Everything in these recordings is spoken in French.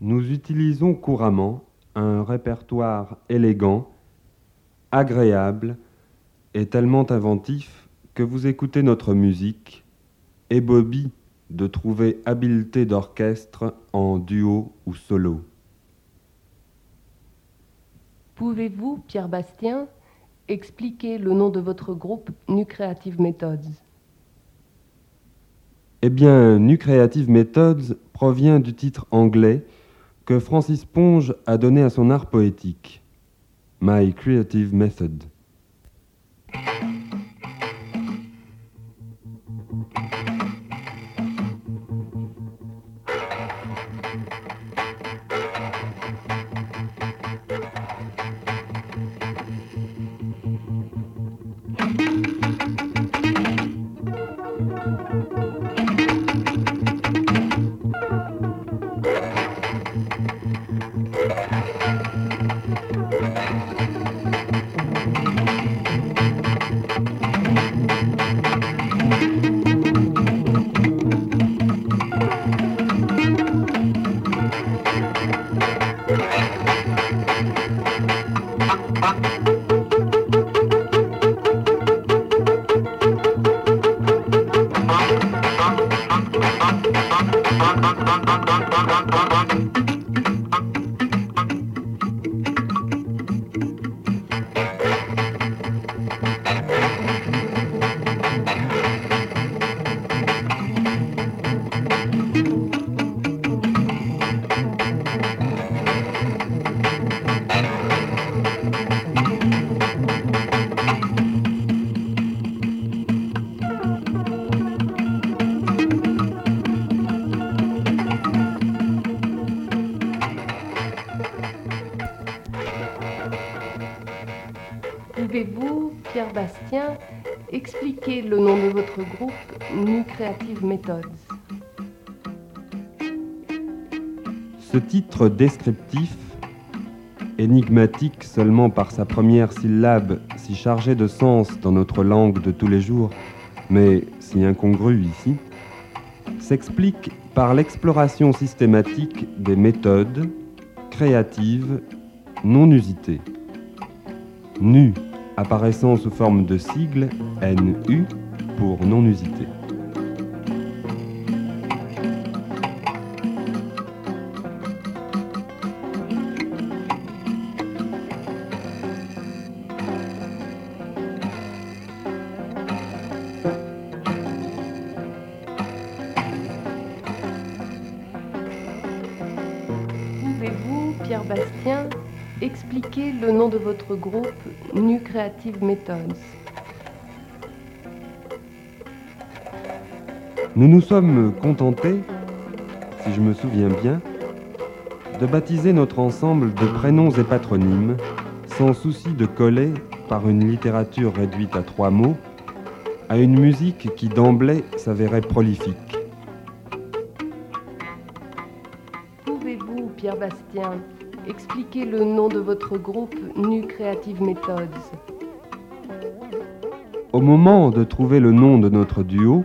Nous utilisons couramment un répertoire élégant, agréable et tellement inventif que vous écoutez notre musique et Bobby de trouver habileté d'orchestre en duo ou solo. Pouvez-vous, Pierre Bastien, expliquer le nom de votre groupe New Creative Methods? Eh bien, New Creative Methods provient du titre anglais que Francis Ponge a donné à son art poétique, My Creative Method. Bastien, expliquer le nom de votre groupe New Creative Methods Ce titre descriptif, énigmatique seulement par sa première syllabe, si chargé de sens dans notre langue de tous les jours, mais si incongru ici, s'explique par l'exploration systématique des méthodes créatives non usitées. Nu apparaissant sous forme de sigle NU pour non usité. Le nom de votre groupe New Creative Methods Nous nous sommes contentés, si je me souviens bien, de baptiser notre ensemble de prénoms et patronymes, sans souci de coller, par une littérature réduite à trois mots, à une musique qui d'emblée s'avérait prolifique. Pouvez-vous, Pierre Bastien, expliquer le nom de votre groupe New Creative Methods Au moment de trouver le nom de notre duo,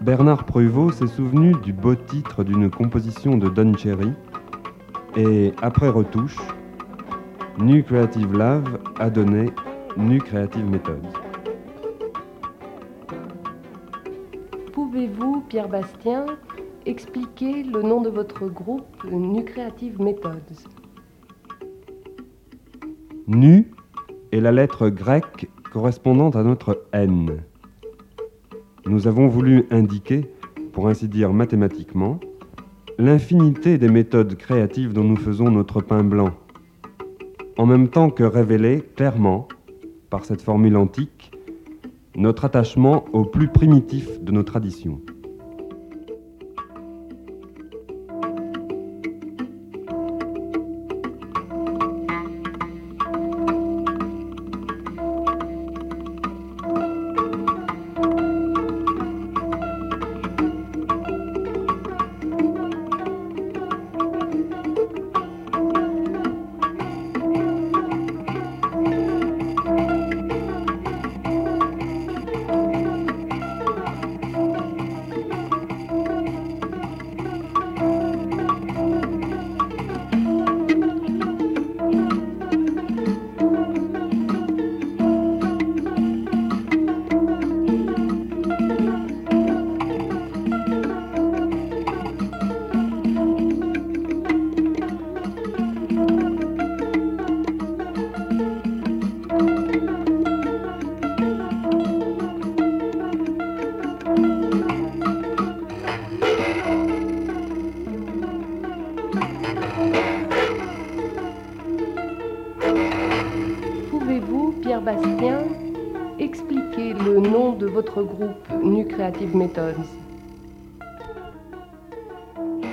Bernard Pruvot s'est souvenu du beau titre d'une composition de Don Cherry et, après retouche, New Creative Love a donné New Creative Methods. Pouvez-vous, Pierre Bastien, expliquer le nom de votre groupe New Creative Methods Nu est la lettre grecque correspondant à notre N. Nous avons voulu indiquer, pour ainsi dire mathématiquement, l'infinité des méthodes créatives dont nous faisons notre pain blanc, en même temps que révéler clairement, par cette formule antique, notre attachement au plus primitif de nos traditions.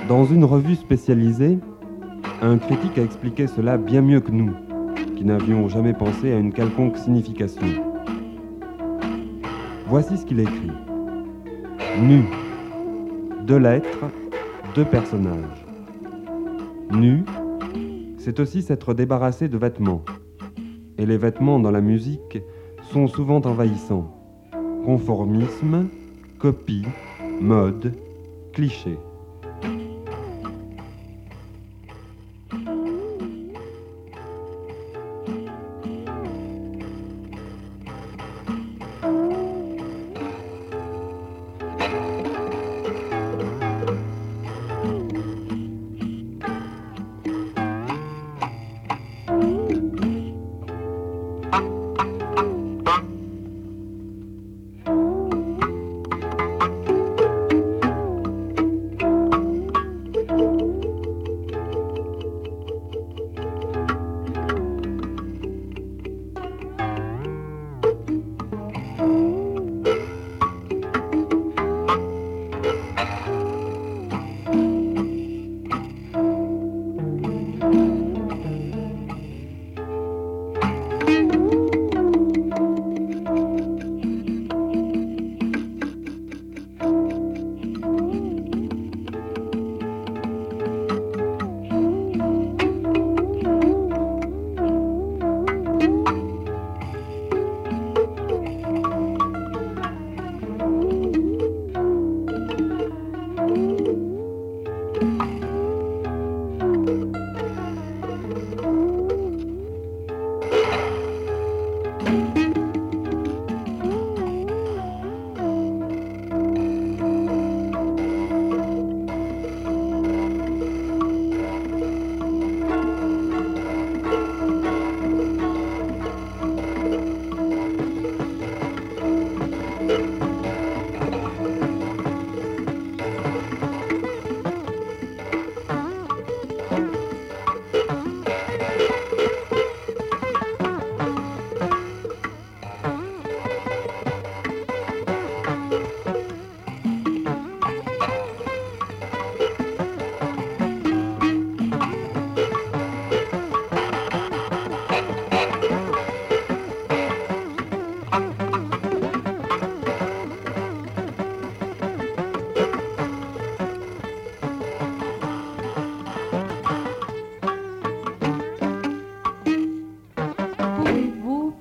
Dans une revue spécialisée, un critique a expliqué cela bien mieux que nous, qui n'avions jamais pensé à une quelconque signification. Voici ce qu'il écrit. Nu. Deux lettres, deux personnages. Nu, c'est aussi s'être débarrassé de vêtements. Et les vêtements dans la musique sont souvent envahissants. Conformisme, copie, mode, cliché.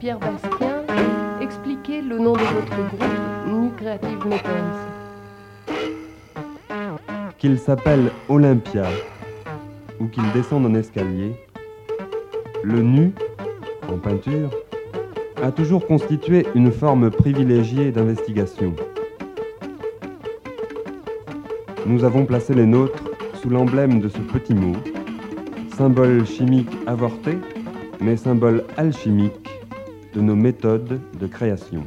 Pierre Bastien, expliquer le nom de votre groupe Nu Creative Methods Qu'il s'appelle Olympia ou qu'il descende en escalier, le nu, en peinture, a toujours constitué une forme privilégiée d'investigation. Nous avons placé les nôtres sous l'emblème de ce petit mot, symbole chimique avorté, mais symbole alchimique de nos méthodes de création.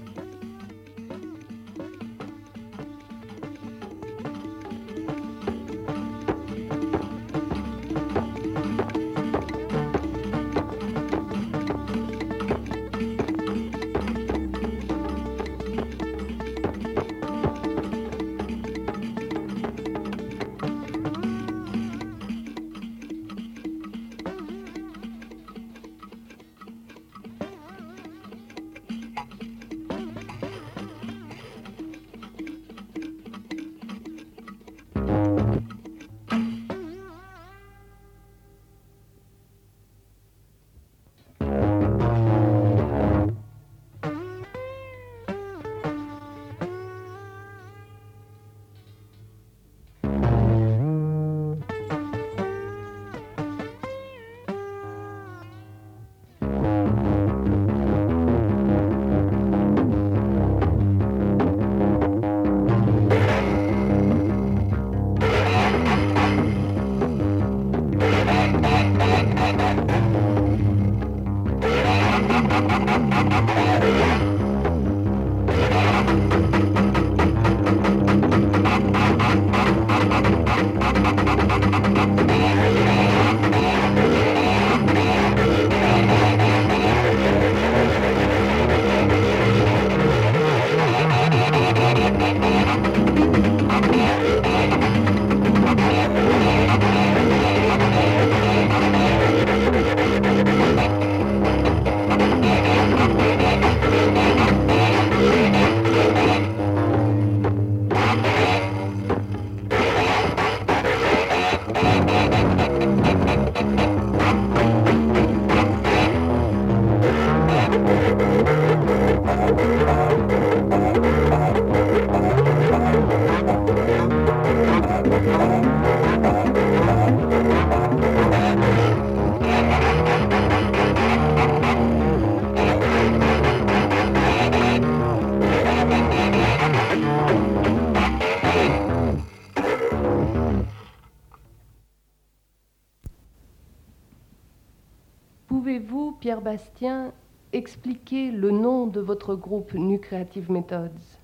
Bastien, expliquer le nom de votre groupe New Creative Methods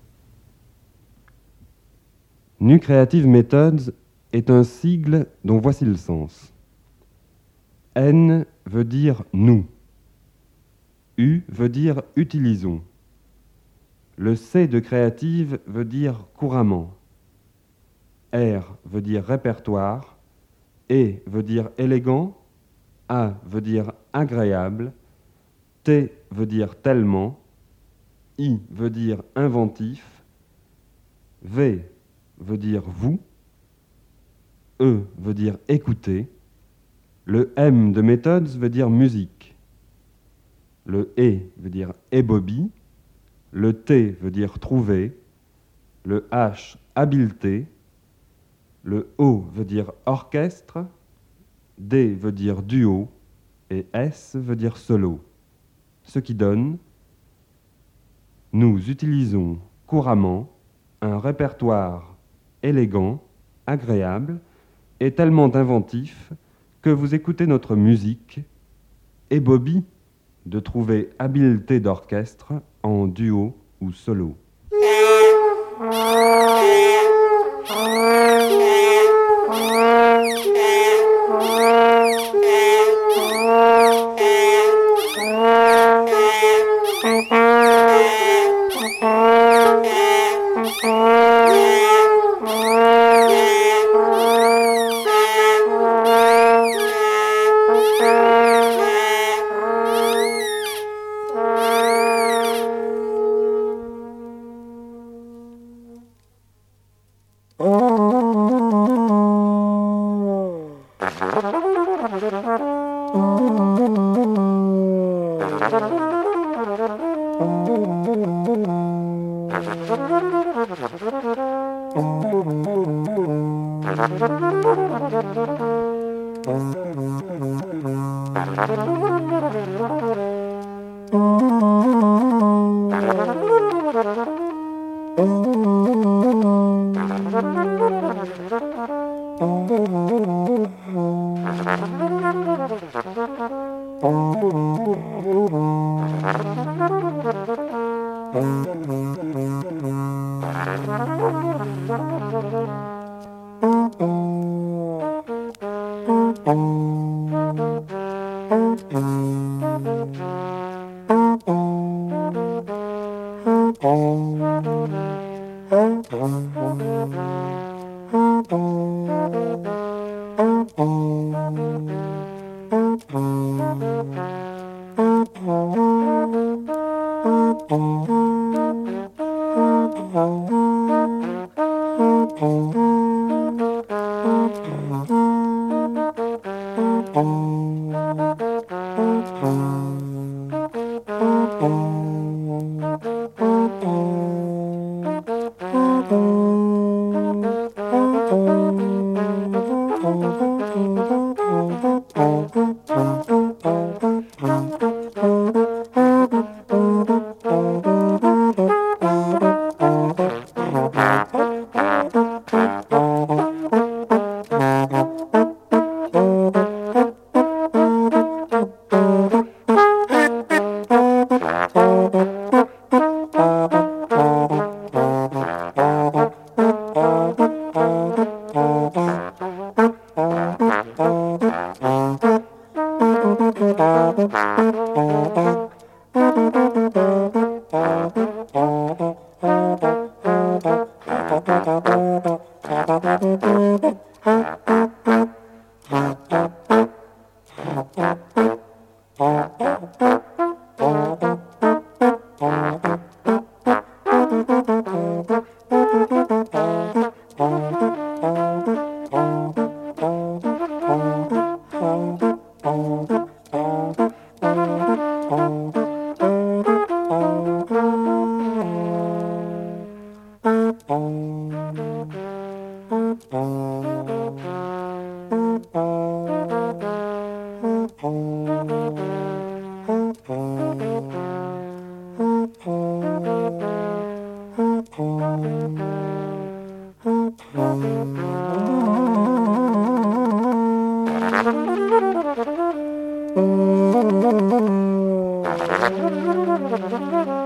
New Creative Methods est un sigle dont voici le sens. N veut dire nous. U veut dire utilisons. Le C de créative veut dire couramment. R veut dire répertoire. E veut dire élégant. A veut dire agréable. T veut dire tellement. I veut dire inventif. V veut dire vous. E veut dire écouter. Le M de méthode veut dire musique. Le E veut dire ébobie. Le T veut dire trouver. Le H, habileté. Le O veut dire orchestre. D veut dire duo. Et S veut dire solo. Ce qui donne nous utilisons couramment un répertoire élégant, agréable et tellement inventif que vous écoutez notre musique et Bobby de trouver habileté d'orchestre en duo ou solo. Oh, oh, oh, oh. Oh. Thank you.